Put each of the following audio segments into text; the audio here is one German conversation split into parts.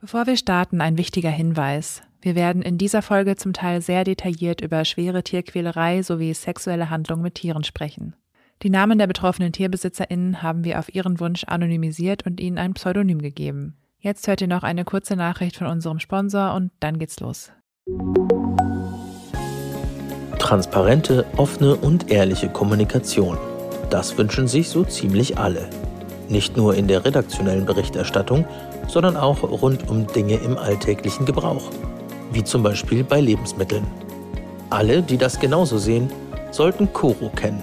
Bevor wir starten, ein wichtiger Hinweis. Wir werden in dieser Folge zum Teil sehr detailliert über schwere Tierquälerei sowie sexuelle Handlungen mit Tieren sprechen. Die Namen der betroffenen TierbesitzerInnen haben wir auf ihren Wunsch anonymisiert und ihnen ein Pseudonym gegeben. Jetzt hört ihr noch eine kurze Nachricht von unserem Sponsor und dann geht's los. Transparente, offene und ehrliche Kommunikation. Das wünschen sich so ziemlich alle. Nicht nur in der redaktionellen Berichterstattung, sondern auch rund um Dinge im alltäglichen Gebrauch, wie zum Beispiel bei Lebensmitteln. Alle, die das genauso sehen, sollten Coro kennen.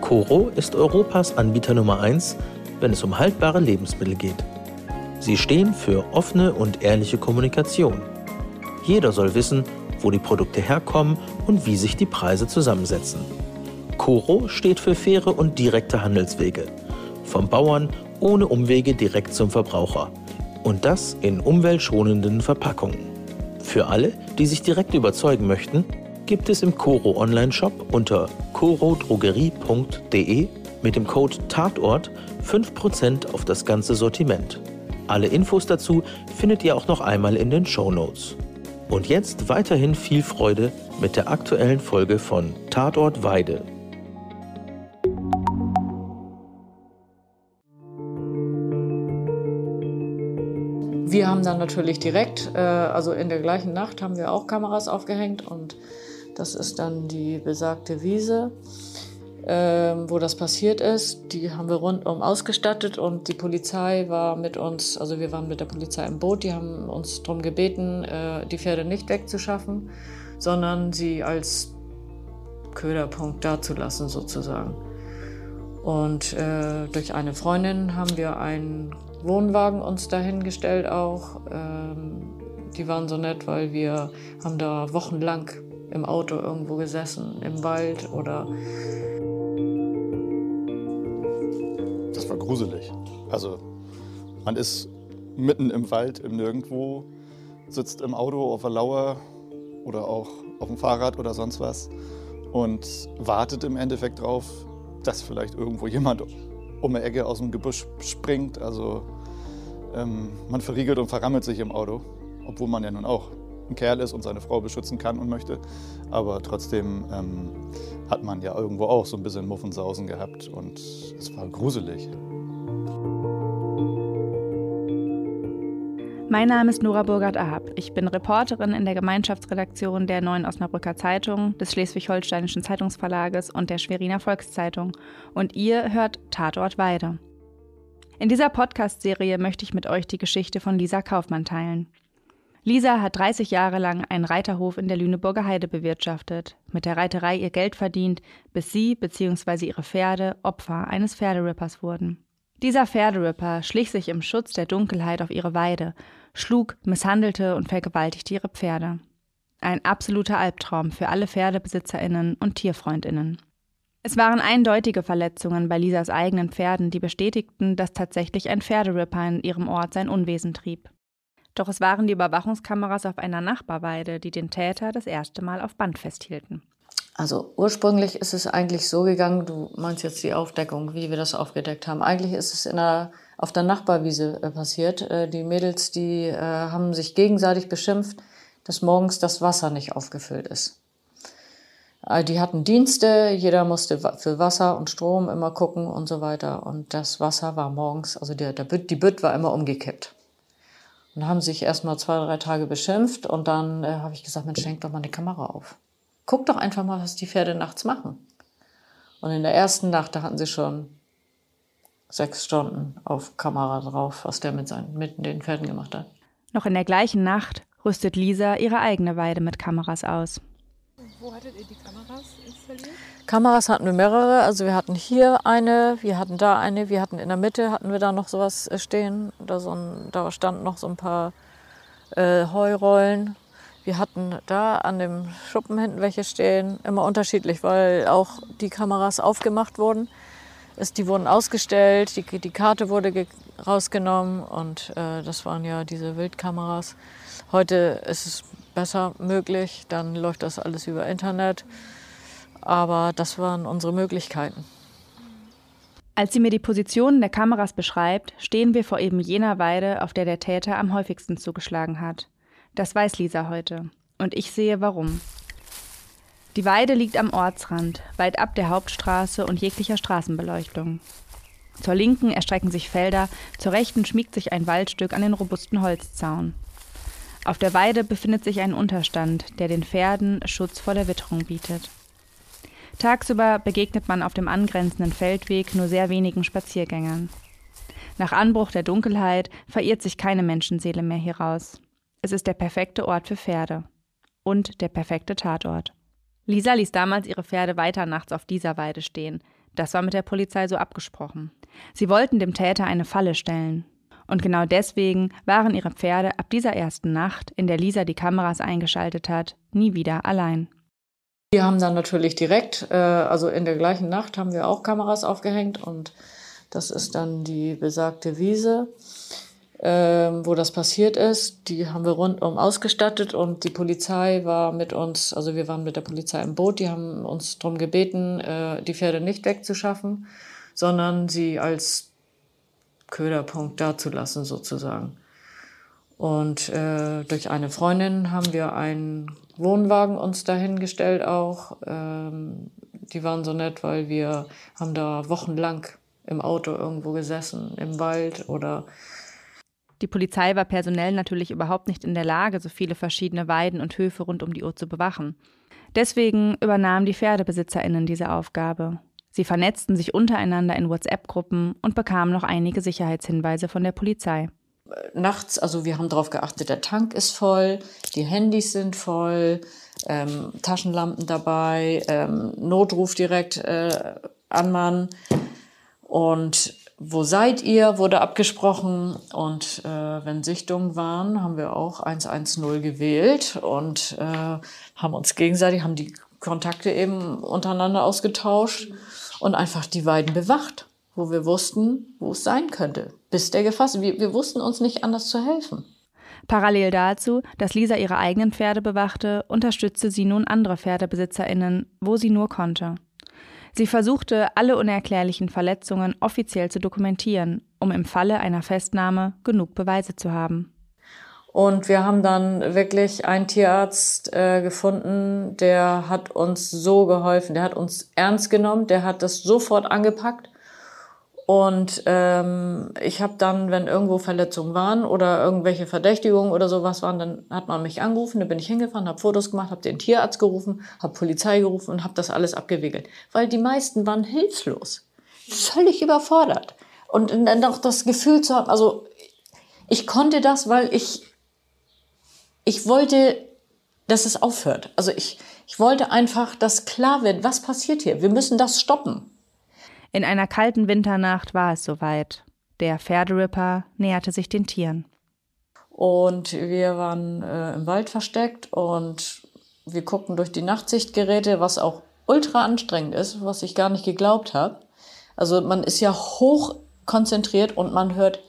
Coro ist Europas Anbieter Nummer 1, wenn es um haltbare Lebensmittel geht. Sie stehen für offene und ehrliche Kommunikation. Jeder soll wissen, wo die Produkte herkommen und wie sich die Preise zusammensetzen. Coro steht für faire und direkte Handelswege. Vom Bauern ohne Umwege direkt zum Verbraucher. Und das in umweltschonenden Verpackungen. Für alle, die sich direkt überzeugen möchten, gibt es im Coro Online-Shop unter corodrogerie.de mit dem Code Tatort 5% auf das ganze Sortiment. Alle Infos dazu findet ihr auch noch einmal in den Show Notes. Und jetzt weiterhin viel Freude mit der aktuellen Folge von Tatort Weide. Wir haben dann natürlich direkt, äh, also in der gleichen Nacht haben wir auch Kameras aufgehängt und das ist dann die besagte Wiese, äh, wo das passiert ist. Die haben wir rundum ausgestattet und die Polizei war mit uns, also wir waren mit der Polizei im Boot, die haben uns darum gebeten, äh, die Pferde nicht wegzuschaffen, sondern sie als Köderpunkt dazulassen sozusagen. Und äh, durch eine Freundin haben wir einen Wohnwagen uns dahingestellt auch. Ähm, die waren so nett, weil wir haben da wochenlang im Auto irgendwo gesessen, im Wald oder. Das war gruselig. Also man ist mitten im Wald, im Nirgendwo, sitzt im Auto auf der Lauer oder auch auf dem Fahrrad oder sonst was und wartet im Endeffekt drauf, dass vielleicht irgendwo jemand um eine Ecke aus dem Gebüsch springt. Also ähm, man verriegelt und verrammelt sich im Auto, obwohl man ja nun auch ein Kerl ist und seine Frau beschützen kann und möchte. Aber trotzdem ähm, hat man ja irgendwo auch so ein bisschen Muffensausen gehabt und es war gruselig. Mein Name ist Nora Burgert-Ahab. Ich bin Reporterin in der Gemeinschaftsredaktion der Neuen Osnabrücker Zeitung, des Schleswig-Holsteinischen Zeitungsverlages und der Schweriner Volkszeitung. Und ihr hört Tatort Weide. In dieser Podcast-Serie möchte ich mit euch die Geschichte von Lisa Kaufmann teilen. Lisa hat 30 Jahre lang einen Reiterhof in der Lüneburger Heide bewirtschaftet, mit der Reiterei ihr Geld verdient, bis sie bzw. ihre Pferde Opfer eines Pferderippers wurden. Dieser Pferderipper schlich sich im Schutz der Dunkelheit auf ihre Weide, schlug, misshandelte und vergewaltigte ihre Pferde. Ein absoluter Albtraum für alle Pferdebesitzerinnen und Tierfreundinnen. Es waren eindeutige Verletzungen bei Lisas eigenen Pferden, die bestätigten, dass tatsächlich ein Pferderipper in ihrem Ort sein Unwesen trieb. Doch es waren die Überwachungskameras auf einer Nachbarweide, die den Täter das erste Mal auf Band festhielten. Also ursprünglich ist es eigentlich so gegangen, du meinst jetzt die Aufdeckung, wie wir das aufgedeckt haben. Eigentlich ist es in der, auf der Nachbarwiese äh, passiert. Äh, die Mädels, die äh, haben sich gegenseitig beschimpft, dass morgens das Wasser nicht aufgefüllt ist. Äh, die hatten Dienste, jeder musste für Wasser und Strom immer gucken und so weiter. Und das Wasser war morgens, also der, der Bütt, die Bütt war immer umgekippt. Und haben sich erst mal zwei, drei Tage beschimpft und dann äh, habe ich gesagt, Mensch, schenk doch mal die Kamera auf. Guck doch einfach mal, was die Pferde nachts machen. Und in der ersten Nacht, da hatten sie schon sechs Stunden auf Kamera drauf, was der mit, seinen, mit den Pferden gemacht hat. Noch in der gleichen Nacht rüstet Lisa ihre eigene Weide mit Kameras aus. Wo hattet ihr die Kameras installiert? Kameras hatten wir mehrere. Also wir hatten hier eine, wir hatten da eine, wir hatten in der Mitte hatten wir da noch sowas stehen. Da, so ein, da standen noch so ein paar äh, Heurollen. Wir hatten da an dem Schuppen hinten welche stehen. Immer unterschiedlich, weil auch die Kameras aufgemacht wurden. Es, die wurden ausgestellt, die, die Karte wurde rausgenommen und äh, das waren ja diese Wildkameras. Heute ist es besser möglich, dann läuft das alles über Internet. Aber das waren unsere Möglichkeiten. Als sie mir die Positionen der Kameras beschreibt, stehen wir vor eben jener Weide, auf der der Täter am häufigsten zugeschlagen hat. Das weiß Lisa heute. Und ich sehe warum. Die Weide liegt am Ortsrand, weit ab der Hauptstraße und jeglicher Straßenbeleuchtung. Zur linken erstrecken sich Felder, zur rechten schmiegt sich ein Waldstück an den robusten Holzzaun. Auf der Weide befindet sich ein Unterstand, der den Pferden Schutz vor der Witterung bietet. Tagsüber begegnet man auf dem angrenzenden Feldweg nur sehr wenigen Spaziergängern. Nach Anbruch der Dunkelheit verirrt sich keine Menschenseele mehr hieraus. Es ist der perfekte Ort für Pferde. Und der perfekte Tatort. Lisa ließ damals ihre Pferde weiter nachts auf dieser Weide stehen. Das war mit der Polizei so abgesprochen. Sie wollten dem Täter eine Falle stellen. Und genau deswegen waren ihre Pferde ab dieser ersten Nacht, in der Lisa die Kameras eingeschaltet hat, nie wieder allein. Wir haben dann natürlich direkt, äh, also in der gleichen Nacht haben wir auch Kameras aufgehängt und das ist dann die besagte Wiese, wo das passiert ist. Die haben wir rundum ausgestattet und die Polizei war mit uns, also wir waren mit der Polizei im Boot, die haben uns darum gebeten, äh, die Pferde nicht wegzuschaffen, sondern sie als Köderpunkt dazulassen sozusagen. Und äh, durch eine Freundin haben wir einen Wohnwagen uns dahingestellt auch. Ähm, die waren so nett, weil wir haben da wochenlang im Auto irgendwo gesessen, im Wald oder die Polizei war personell natürlich überhaupt nicht in der Lage, so viele verschiedene Weiden und Höfe rund um die Uhr zu bewachen. Deswegen übernahmen die Pferdebesitzerinnen diese Aufgabe. Sie vernetzten sich untereinander in WhatsApp-Gruppen und bekamen noch einige Sicherheitshinweise von der Polizei nachts, also wir haben darauf geachtet, der Tank ist voll, die Handys sind voll, ähm, Taschenlampen dabei, ähm, Notruf direkt äh, an Mann. Und wo seid ihr, wurde abgesprochen. Und äh, wenn Sichtungen waren, haben wir auch 110 gewählt und äh, haben uns gegenseitig, haben die Kontakte eben untereinander ausgetauscht und einfach die Weiden bewacht wo wir wussten, wo es sein könnte, bis der gefasst. Wir, wir wussten uns nicht anders zu helfen. Parallel dazu, dass Lisa ihre eigenen Pferde bewachte, unterstützte sie nun andere PferdebesitzerInnen, wo sie nur konnte. Sie versuchte, alle unerklärlichen Verletzungen offiziell zu dokumentieren, um im Falle einer Festnahme genug Beweise zu haben. Und wir haben dann wirklich einen Tierarzt äh, gefunden, der hat uns so geholfen, der hat uns ernst genommen, der hat das sofort angepackt und ähm, ich habe dann, wenn irgendwo Verletzungen waren oder irgendwelche Verdächtigungen oder sowas waren, dann hat man mich angerufen, dann bin ich hingefahren, habe Fotos gemacht, habe den Tierarzt gerufen, habe Polizei gerufen und habe das alles abgewickelt. Weil die meisten waren hilflos, völlig überfordert. Und dann auch das Gefühl zu haben, also ich konnte das, weil ich, ich wollte, dass es aufhört. Also ich, ich wollte einfach, dass klar wird, was passiert hier. Wir müssen das stoppen. In einer kalten Winternacht war es soweit. Der Pferderipper näherte sich den Tieren. Und wir waren äh, im Wald versteckt und wir guckten durch die Nachtsichtgeräte, was auch ultra anstrengend ist, was ich gar nicht geglaubt habe. Also man ist ja hoch konzentriert und man hört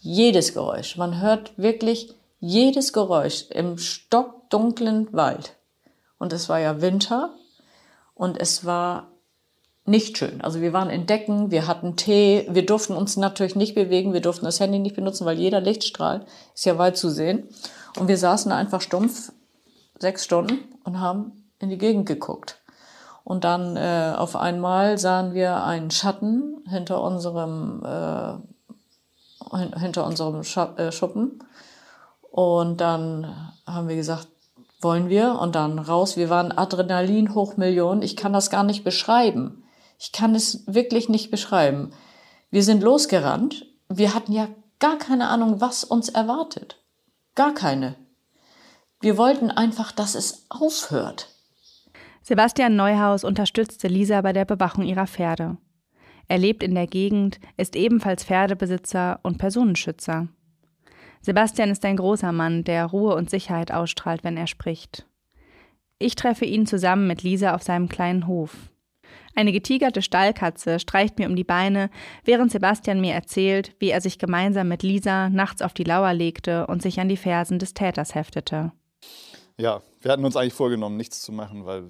jedes Geräusch. Man hört wirklich jedes Geräusch im stockdunklen Wald. Und es war ja Winter und es war nicht schön. Also wir waren in Decken, wir hatten Tee, wir durften uns natürlich nicht bewegen, wir durften das Handy nicht benutzen, weil jeder Lichtstrahl ist ja weit zu sehen. Und wir saßen einfach stumpf sechs Stunden und haben in die Gegend geguckt. Und dann äh, auf einmal sahen wir einen Schatten hinter unserem äh, hinter unserem Scha äh, Schuppen. Und dann haben wir gesagt, wollen wir? Und dann raus. Wir waren Adrenalin hoch Millionen. Ich kann das gar nicht beschreiben. Ich kann es wirklich nicht beschreiben. Wir sind losgerannt. Wir hatten ja gar keine Ahnung, was uns erwartet. Gar keine. Wir wollten einfach, dass es aufhört. Sebastian Neuhaus unterstützte Lisa bei der Bewachung ihrer Pferde. Er lebt in der Gegend, ist ebenfalls Pferdebesitzer und Personenschützer. Sebastian ist ein großer Mann, der Ruhe und Sicherheit ausstrahlt, wenn er spricht. Ich treffe ihn zusammen mit Lisa auf seinem kleinen Hof. Eine getigerte Stallkatze streicht mir um die Beine, während Sebastian mir erzählt, wie er sich gemeinsam mit Lisa nachts auf die Lauer legte und sich an die Fersen des Täters heftete. Ja, wir hatten uns eigentlich vorgenommen, nichts zu machen, weil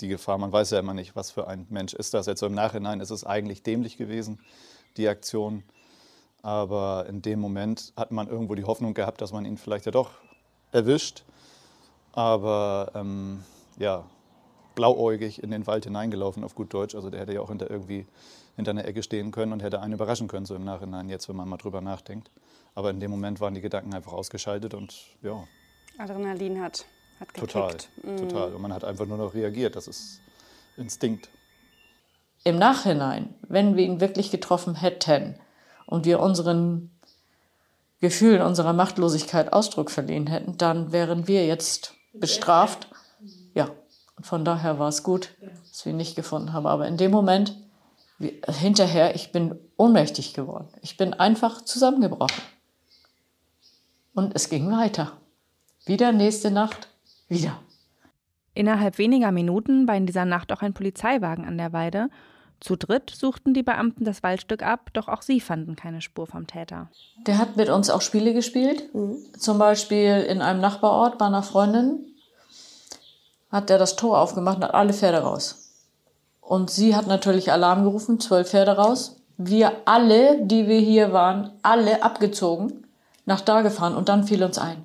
die Gefahr. Man weiß ja immer nicht, was für ein Mensch ist das. Jetzt im Nachhinein ist es eigentlich dämlich gewesen, die Aktion. Aber in dem Moment hat man irgendwo die Hoffnung gehabt, dass man ihn vielleicht ja doch erwischt. Aber ähm, ja, blauäugig in den Wald hineingelaufen, auf gut Deutsch. Also der hätte ja auch hinter irgendwie hinter einer Ecke stehen können und hätte einen überraschen können, so im Nachhinein, jetzt, wenn man mal drüber nachdenkt. Aber in dem Moment waren die Gedanken einfach ausgeschaltet und ja. Adrenalin hat, hat gekickt. Total, mhm. total. Und man hat einfach nur noch reagiert. Das ist Instinkt. Im Nachhinein, wenn wir ihn wirklich getroffen hätten und wir unseren Gefühlen, unserer Machtlosigkeit Ausdruck verliehen hätten, dann wären wir jetzt bestraft. Und von daher war es gut, dass wir ihn nicht gefunden haben. Aber in dem Moment, wie, hinterher, ich bin ohnmächtig geworden. Ich bin einfach zusammengebrochen. Und es ging weiter. Wieder nächste Nacht, wieder. Innerhalb weniger Minuten war in dieser Nacht auch ein Polizeiwagen an der Weide. Zu dritt suchten die Beamten das Waldstück ab, doch auch sie fanden keine Spur vom Täter. Der hat mit uns auch Spiele gespielt. Mhm. Zum Beispiel in einem Nachbarort bei einer Freundin hat er das Tor aufgemacht und hat alle Pferde raus. Und sie hat natürlich Alarm gerufen, zwölf Pferde raus. Wir alle, die wir hier waren, alle abgezogen, nach da gefahren und dann fiel uns ein,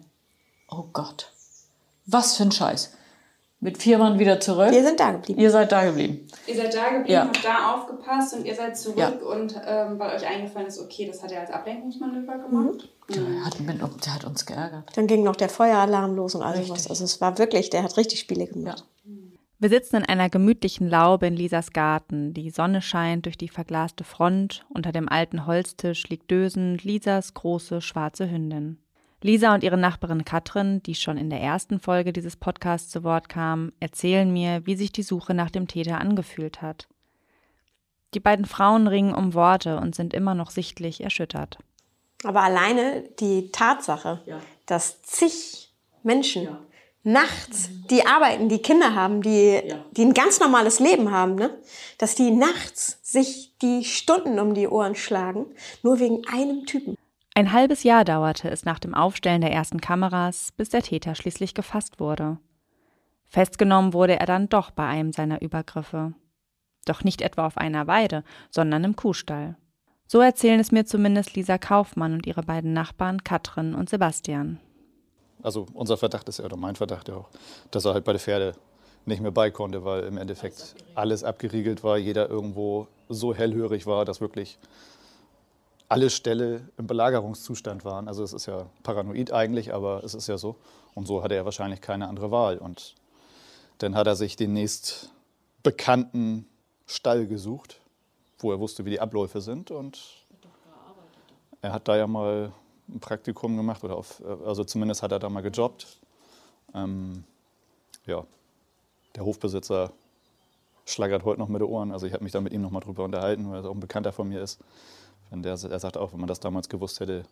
Oh Gott. Was für ein Scheiß. Mit vier Mann wieder zurück. Wir sind da geblieben. Ihr seid da geblieben. Ihr seid da geblieben, ja. habt da aufgepasst und ihr seid zurück ja. und ähm, weil euch eingefallen ist, okay, das hat er als Ablenkungsmanöver gemacht. Mhm. Der, hat, der hat uns geärgert. Dann ging noch der Feueralarm los und alles was. Also es war wirklich, der hat richtig Spiele gemacht. Ja. Wir sitzen in einer gemütlichen Laube in Lisas Garten. Die Sonne scheint durch die verglaste Front. Unter dem alten Holztisch liegt dösend Lisas große schwarze Hündin. Lisa und ihre Nachbarin Katrin, die schon in der ersten Folge dieses Podcasts zu Wort kam, erzählen mir, wie sich die Suche nach dem Täter angefühlt hat. Die beiden Frauen ringen um Worte und sind immer noch sichtlich erschüttert. Aber alleine die Tatsache, ja. dass zig Menschen ja. nachts, die arbeiten, die Kinder haben, die, ja. die ein ganz normales Leben haben, ne? dass die nachts sich die Stunden um die Ohren schlagen, nur wegen einem Typen. Ein halbes Jahr dauerte es nach dem Aufstellen der ersten Kameras, bis der Täter schließlich gefasst wurde. Festgenommen wurde er dann doch bei einem seiner Übergriffe. Doch nicht etwa auf einer Weide, sondern im Kuhstall. So erzählen es mir zumindest Lisa Kaufmann und ihre beiden Nachbarn Katrin und Sebastian. Also unser Verdacht ist ja, oder mein Verdacht ja auch, dass er halt bei der Pferde nicht mehr bei konnte, weil im Endeffekt alles abgeriegelt war, jeder irgendwo so hellhörig war, dass wirklich alle Ställe im Belagerungszustand waren. Also es ist ja paranoid eigentlich, aber es ist ja so. Und so hatte er wahrscheinlich keine andere Wahl. Und dann hat er sich den nächst bekannten Stall gesucht, wo er wusste, wie die Abläufe sind. Und er hat da ja mal ein Praktikum gemacht, oder auf, also zumindest hat er da mal gejobbt. Ähm, ja, der Hofbesitzer schlagert heute noch mit den Ohren. Also ich habe mich da mit ihm noch mal drüber unterhalten, weil er auch ein Bekannter von mir ist. Wenn der, er sagt auch, wenn man das damals gewusst hätte,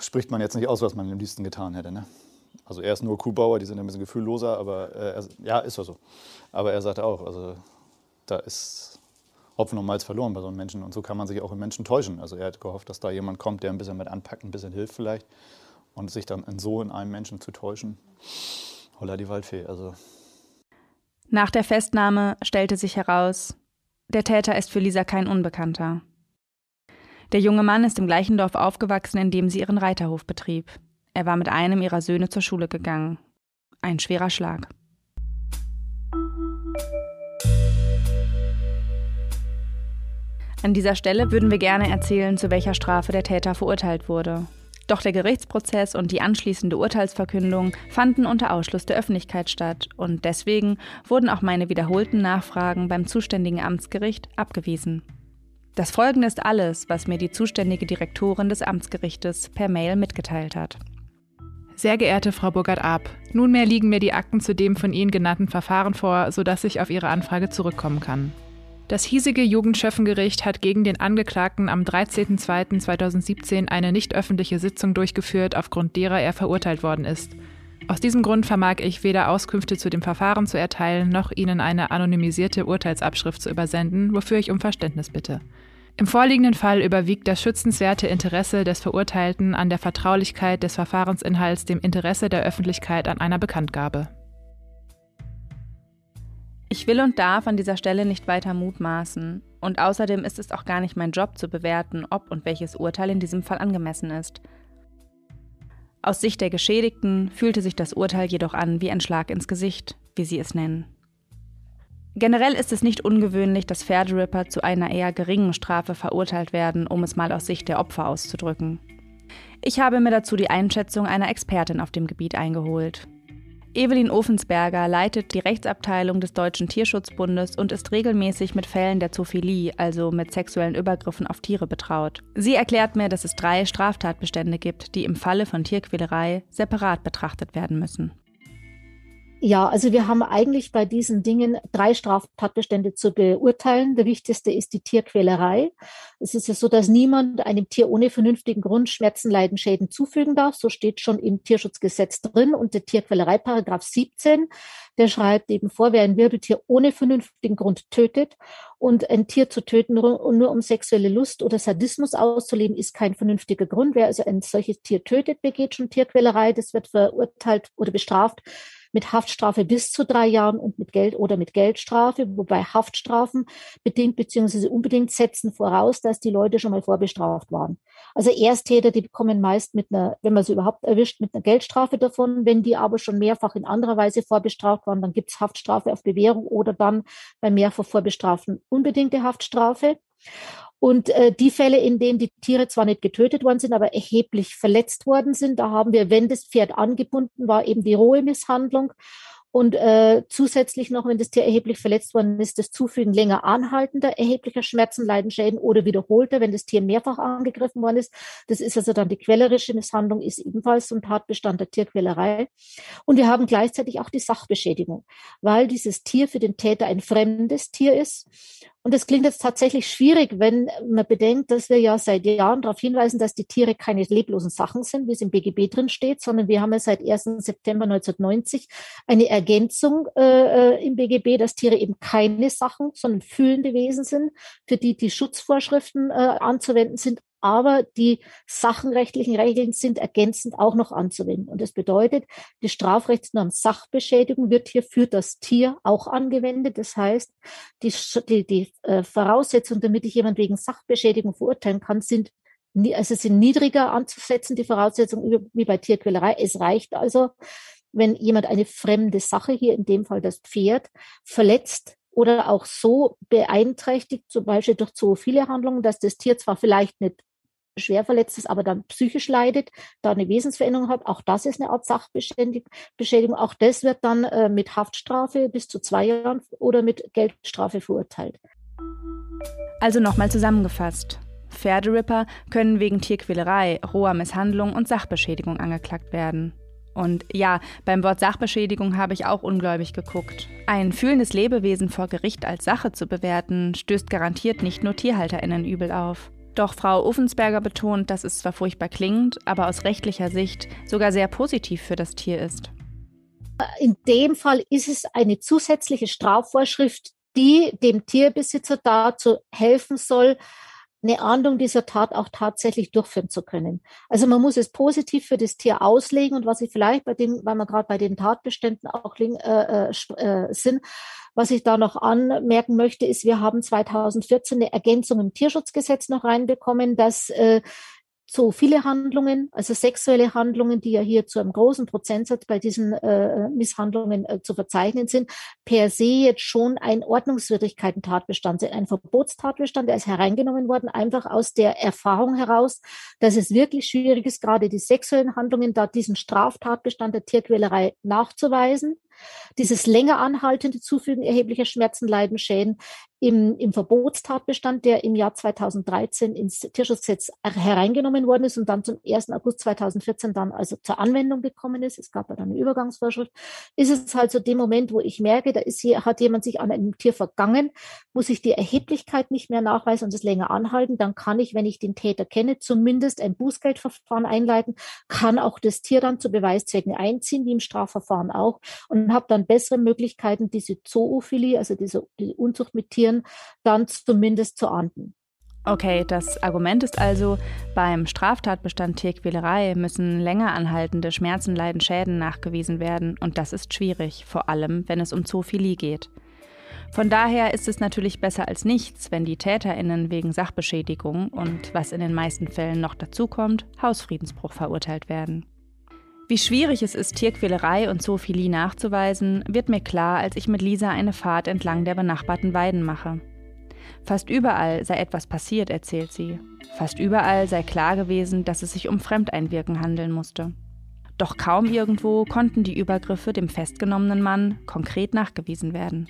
spricht man jetzt nicht aus, was man am liebsten getan hätte. Ne? Also er ist nur Kuhbauer, die sind ein bisschen gefühlloser, aber äh, er, ja, ist ja so. Aber er sagte auch, also da ist Hopfen und Malz verloren bei so einem Menschen und so kann man sich auch in Menschen täuschen. Also er hat gehofft, dass da jemand kommt, der ein bisschen mit anpackt, ein bisschen hilft vielleicht und sich dann in so in einem Menschen zu täuschen. Holla die Waldfee, also. Nach der Festnahme stellte sich heraus, der Täter ist für Lisa kein Unbekannter. Der junge Mann ist im gleichen Dorf aufgewachsen, in dem sie ihren Reiterhof betrieb. Er war mit einem ihrer Söhne zur Schule gegangen. Ein schwerer Schlag. An dieser Stelle würden wir gerne erzählen, zu welcher Strafe der Täter verurteilt wurde. Doch der Gerichtsprozess und die anschließende Urteilsverkündung fanden unter Ausschluss der Öffentlichkeit statt und deswegen wurden auch meine wiederholten Nachfragen beim zuständigen Amtsgericht abgewiesen. Das folgende ist alles, was mir die zuständige Direktorin des Amtsgerichtes per Mail mitgeteilt hat. Sehr geehrte Frau Burgert-Ab, nunmehr liegen mir die Akten zu dem von Ihnen genannten Verfahren vor, sodass ich auf Ihre Anfrage zurückkommen kann. Das hiesige Jugendschöffengericht hat gegen den Angeklagten am 13.02.2017 eine nicht öffentliche Sitzung durchgeführt, aufgrund derer er verurteilt worden ist. Aus diesem Grund vermag ich weder Auskünfte zu dem Verfahren zu erteilen, noch Ihnen eine anonymisierte Urteilsabschrift zu übersenden, wofür ich um Verständnis bitte. Im vorliegenden Fall überwiegt das schützenswerte Interesse des Verurteilten an der Vertraulichkeit des Verfahrensinhalts dem Interesse der Öffentlichkeit an einer Bekanntgabe. Ich will und darf an dieser Stelle nicht weiter mutmaßen. Und außerdem ist es auch gar nicht mein Job zu bewerten, ob und welches Urteil in diesem Fall angemessen ist. Aus Sicht der Geschädigten fühlte sich das Urteil jedoch an wie ein Schlag ins Gesicht, wie sie es nennen. Generell ist es nicht ungewöhnlich, dass Pferderipper zu einer eher geringen Strafe verurteilt werden, um es mal aus Sicht der Opfer auszudrücken. Ich habe mir dazu die Einschätzung einer Expertin auf dem Gebiet eingeholt. Evelyn Ofensberger leitet die Rechtsabteilung des Deutschen Tierschutzbundes und ist regelmäßig mit Fällen der Zoophilie, also mit sexuellen Übergriffen auf Tiere, betraut. Sie erklärt mir, dass es drei Straftatbestände gibt, die im Falle von Tierquälerei separat betrachtet werden müssen. Ja, also wir haben eigentlich bei diesen Dingen drei Straftatbestände zu beurteilen. Der wichtigste ist die Tierquälerei. Es ist ja so, dass niemand einem Tier ohne vernünftigen Grund Schmerzen, Leiden, Schäden zufügen darf. So steht schon im Tierschutzgesetz drin. Und der Tierquälerei, Paragraph 17, der schreibt eben vor, wer ein Wirbeltier ohne vernünftigen Grund tötet und ein Tier zu töten nur, nur um sexuelle Lust oder Sadismus auszuleben, ist kein vernünftiger Grund. Wer also ein solches Tier tötet, begeht schon Tierquälerei. Das wird verurteilt oder bestraft mit Haftstrafe bis zu drei Jahren und mit Geld oder mit Geldstrafe, wobei Haftstrafen bedingt bzw. unbedingt setzen voraus, dass die Leute schon mal vorbestraft waren. Also Ersttäter, die bekommen meist mit einer, wenn man sie überhaupt erwischt, mit einer Geldstrafe davon. Wenn die aber schon mehrfach in anderer Weise vorbestraft waren, dann gibt es Haftstrafe auf Bewährung oder dann bei mehrfach vorbestraften unbedingte Haftstrafe. Und äh, die Fälle, in denen die Tiere zwar nicht getötet worden sind, aber erheblich verletzt worden sind, da haben wir, wenn das Pferd angebunden war, eben die rohe Misshandlung. Und äh, zusätzlich noch, wenn das Tier erheblich verletzt worden ist, das Zufügen länger anhaltender, erheblicher Schmerzen, Leiden, Schäden oder wiederholter, wenn das Tier mehrfach angegriffen worden ist. Das ist also dann die quellerische Misshandlung, ist ebenfalls so ein Tatbestand der Tierquälerei. Und wir haben gleichzeitig auch die Sachbeschädigung, weil dieses Tier für den Täter ein fremdes Tier ist und es klingt jetzt tatsächlich schwierig, wenn man bedenkt, dass wir ja seit Jahren darauf hinweisen, dass die Tiere keine leblosen Sachen sind, wie es im BGB drin steht, sondern wir haben ja seit 1. September 1990 eine Ergänzung äh, äh im BGB, dass Tiere eben keine Sachen, sondern fühlende Wesen sind, für die die Schutzvorschriften äh, anzuwenden sind, aber die sachenrechtlichen Regeln sind ergänzend auch noch anzuwenden. Und das bedeutet, die Strafrechtsnorm Sachbeschädigung wird hier für das Tier auch angewendet. Das heißt, die, die, die äh, Voraussetzungen, damit ich jemand wegen Sachbeschädigung verurteilen kann, sind also sind niedriger anzusetzen, die Voraussetzungen wie bei Tierquälerei. Es reicht also, wenn jemand eine fremde Sache, hier in dem Fall das Pferd, verletzt, oder auch so beeinträchtigt, zum Beispiel durch zoophile Handlungen, dass das Tier zwar vielleicht nicht schwer verletzt ist, aber dann psychisch leidet, da eine Wesensveränderung hat. Auch das ist eine Art Sachbeschädigung. Auch das wird dann äh, mit Haftstrafe bis zu zwei Jahren oder mit Geldstrafe verurteilt. Also nochmal zusammengefasst. Pferderipper können wegen Tierquälerei, roher Misshandlung und Sachbeschädigung angeklagt werden. Und ja, beim Wort Sachbeschädigung habe ich auch ungläubig geguckt. Ein fühlendes Lebewesen vor Gericht als Sache zu bewerten, stößt garantiert nicht nur TierhalterInnen übel auf. Doch Frau Uffensberger betont, dass es zwar furchtbar klingt, aber aus rechtlicher Sicht sogar sehr positiv für das Tier ist. In dem Fall ist es eine zusätzliche Strafvorschrift, die dem Tierbesitzer dazu helfen soll, eine Ahndung dieser Tat auch tatsächlich durchführen zu können. Also man muss es positiv für das Tier auslegen und was ich vielleicht bei den, weil wir gerade bei den Tatbeständen auch äh, äh, äh, sind, was ich da noch anmerken möchte, ist, wir haben 2014 eine Ergänzung im Tierschutzgesetz noch reinbekommen, dass äh, so viele Handlungen, also sexuelle Handlungen, die ja hier zu einem großen Prozentsatz bei diesen äh, Misshandlungen äh, zu verzeichnen sind, per se jetzt schon ein Ordnungswidrigkeiten-Tatbestand sind, ein Verbotstatbestand, der ist hereingenommen worden, einfach aus der Erfahrung heraus, dass es wirklich schwierig ist, gerade die sexuellen Handlungen, da diesen Straftatbestand der Tierquälerei nachzuweisen. Dieses länger anhaltende Zufügen erheblicher Schmerzen, Leiden, Schäden im, im Verbotstatbestand, der im Jahr 2013 ins Tierschutzgesetz hereingenommen worden ist und dann zum 1. August 2014 dann also zur Anwendung gekommen ist. Es gab ja dann eine Übergangsvorschrift. Ist es halt so dem Moment, wo ich merke, da ist hier, hat jemand sich an einem Tier vergangen, muss ich die Erheblichkeit nicht mehr nachweisen und es länger anhalten. Dann kann ich, wenn ich den Täter kenne, zumindest ein Bußgeldverfahren einleiten, kann auch das Tier dann zu Beweiszwecken einziehen, wie im Strafverfahren auch. Und und habe dann bessere Möglichkeiten, diese Zoophilie, also diese die Unzucht mit Tieren, dann zumindest zu ahnden. Okay, das Argument ist also, beim Straftatbestand Tierquälerei müssen länger anhaltende Schmerzen, Leiden, Schäden nachgewiesen werden und das ist schwierig, vor allem wenn es um Zoophilie geht. Von daher ist es natürlich besser als nichts, wenn die Täterinnen wegen Sachbeschädigung und, was in den meisten Fällen noch dazukommt, Hausfriedensbruch verurteilt werden. Wie schwierig es ist, Tierquälerei und Zoophilie nachzuweisen, wird mir klar, als ich mit Lisa eine Fahrt entlang der benachbarten Weiden mache. Fast überall sei etwas passiert, erzählt sie. Fast überall sei klar gewesen, dass es sich um Fremdeinwirken handeln musste. Doch kaum irgendwo konnten die Übergriffe dem festgenommenen Mann konkret nachgewiesen werden.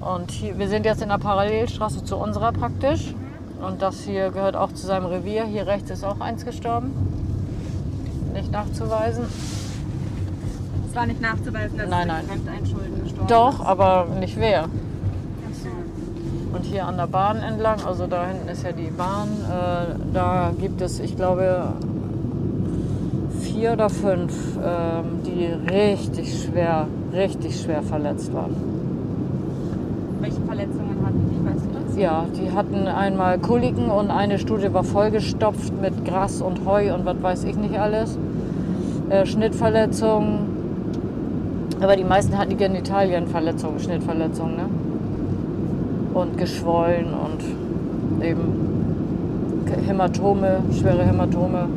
Und hier, wir sind jetzt in der Parallelstraße zu unserer praktisch. Und das hier gehört auch zu seinem Revier. Hier rechts ist auch eins gestorben. Nicht nachzuweisen. Es war nicht nachzuweisen, dass nein, nein. Fremdeinschulden gestorben Doch, aber nicht wer. Und hier an der Bahn entlang, also da hinten ist ja die Bahn, äh, da gibt es, ich glaube, vier oder fünf, ähm, die richtig schwer, richtig schwer verletzt waren. Welche Verletzungen hatten die, weißt du das? Ja, die hatten einmal Koliken und eine Studie war vollgestopft mit Gras und Heu und was weiß ich nicht alles. Äh, Schnittverletzungen. Aber die meisten hatten die Genitalienverletzungen, Schnittverletzungen. Ne? Und geschwollen und eben Hämatome, schwere Hämatome.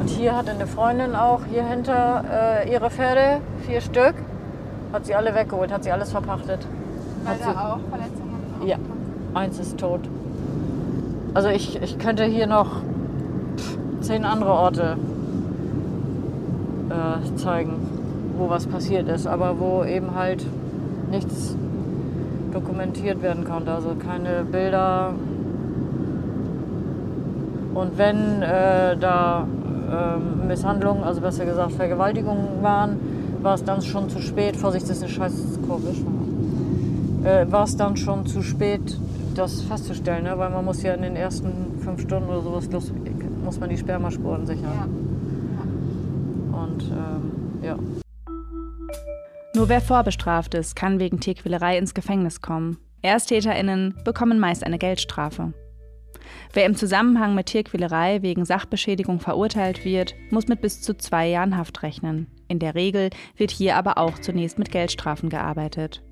Und hier hatte eine Freundin auch hier hinter äh, ihre Pferde, vier Stück, hat sie alle weggeholt, hat sie alles verpachtet. Weil Hat da sie- auch Verletzungen Ja, eins ist tot. Also ich, ich könnte hier noch zehn andere Orte äh, zeigen, wo was passiert ist, aber wo eben halt nichts dokumentiert werden konnte. Also keine Bilder. Und wenn äh, da ähm, Misshandlungen, also besser gesagt Vergewaltigungen waren, war es dann schon zu spät. Vorsicht, das ist eine scheiß Kurve. Äh, war es dann schon zu spät, das festzustellen, ne? weil man muss ja in den ersten fünf Stunden oder sowas los, muss man die Spermaspuren sichern. Und ähm, ja. Nur wer vorbestraft ist, kann wegen Tierquälerei ins Gefängnis kommen. ErsttäterInnen bekommen meist eine Geldstrafe. Wer im Zusammenhang mit Tierquälerei wegen Sachbeschädigung verurteilt wird, muss mit bis zu zwei Jahren Haft rechnen. In der Regel wird hier aber auch zunächst mit Geldstrafen gearbeitet.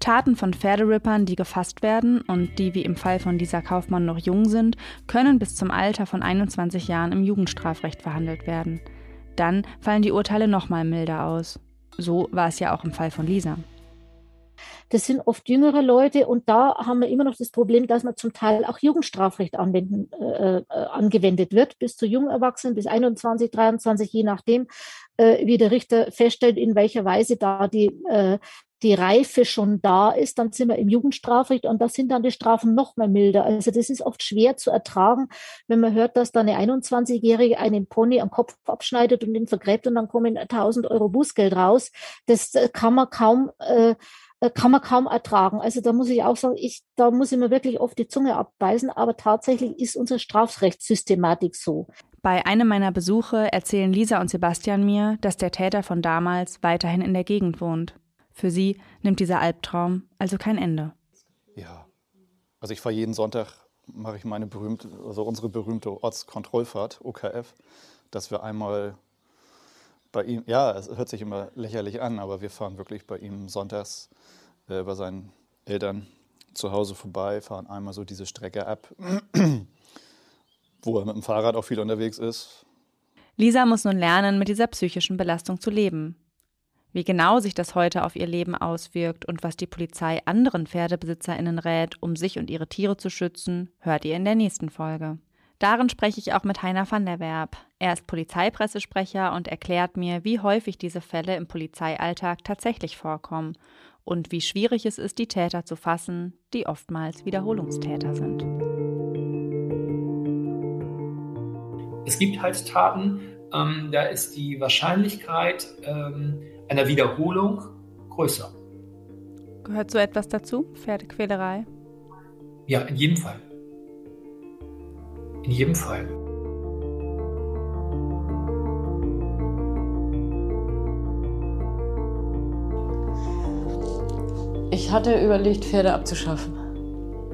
Taten von Pferderippern, die gefasst werden und die wie im Fall von Lisa Kaufmann noch jung sind, können bis zum Alter von 21 Jahren im Jugendstrafrecht verhandelt werden. Dann fallen die Urteile nochmal milder aus. So war es ja auch im Fall von Lisa. Das sind oft jüngere Leute und da haben wir immer noch das Problem, dass man zum Teil auch Jugendstrafrecht anwenden, äh, äh, angewendet wird, bis zu jungen Erwachsenen, bis 21, 23, je nachdem, äh, wie der Richter feststellt, in welcher Weise da die, äh, die Reife schon da ist, dann sind wir im Jugendstrafrecht und da sind dann die Strafen noch mal milder. Also das ist oft schwer zu ertragen, wenn man hört, dass da eine 21-Jährige einen Pony am Kopf abschneidet und den vergräbt und dann kommen 1000 Euro Bußgeld raus. Das äh, kann man kaum äh, kann man kaum ertragen. Also da muss ich auch sagen, ich, da muss ich mir wirklich oft die Zunge abbeißen, aber tatsächlich ist unsere Strafrechtssystematik so. Bei einem meiner Besuche erzählen Lisa und Sebastian mir, dass der Täter von damals weiterhin in der Gegend wohnt. Für sie nimmt dieser Albtraum also kein Ende. Ja. Also ich fahre jeden Sonntag, mache ich meine berühmte, also unsere berühmte Ortskontrollfahrt, OKF, dass wir einmal bei ihm, ja, es hört sich immer lächerlich an, aber wir fahren wirklich bei ihm sonntags äh, bei seinen Eltern zu Hause vorbei, fahren einmal so diese Strecke ab, wo er mit dem Fahrrad auch viel unterwegs ist. Lisa muss nun lernen, mit dieser psychischen Belastung zu leben. Wie genau sich das heute auf ihr Leben auswirkt und was die Polizei anderen PferdebesitzerInnen rät, um sich und ihre Tiere zu schützen, hört ihr in der nächsten Folge. Darin spreche ich auch mit Heiner van der Werb. Er ist Polizeipressesprecher und erklärt mir, wie häufig diese Fälle im Polizeialltag tatsächlich vorkommen und wie schwierig es ist, die Täter zu fassen, die oftmals Wiederholungstäter sind. Es gibt halt Taten, ähm, da ist die Wahrscheinlichkeit ähm, einer Wiederholung größer. Gehört so etwas dazu? Pferdequälerei? Ja, in jedem Fall. In jedem Fall. Ich hatte überlegt, Pferde abzuschaffen.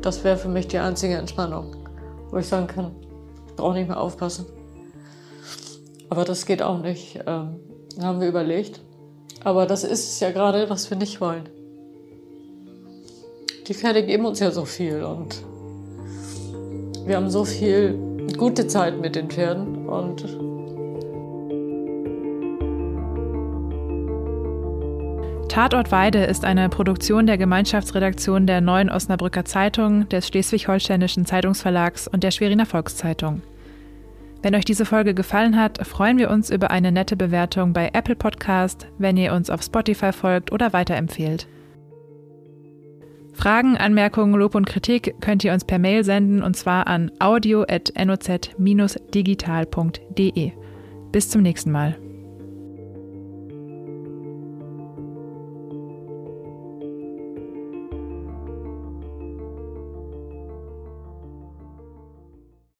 Das wäre für mich die einzige Entspannung, wo ich sagen kann, ich brauche nicht mehr aufpassen. Aber das geht auch nicht, ähm, haben wir überlegt. Aber das ist es ja gerade, was wir nicht wollen. die Pferde geben uns ja so viel und wir haben so viel gute Zeit mit den Pferden und Tatort Weide ist eine Produktion der Gemeinschaftsredaktion der Neuen Osnabrücker Zeitung, des Schleswig-Holsteinischen Zeitungsverlags und der Schweriner Volkszeitung. Wenn euch diese Folge gefallen hat, freuen wir uns über eine nette Bewertung bei Apple Podcast, wenn ihr uns auf Spotify folgt oder weiterempfehlt. Fragen, Anmerkungen, Lob und Kritik könnt ihr uns per Mail senden und zwar an audio.noz-digital.de. Bis zum nächsten Mal.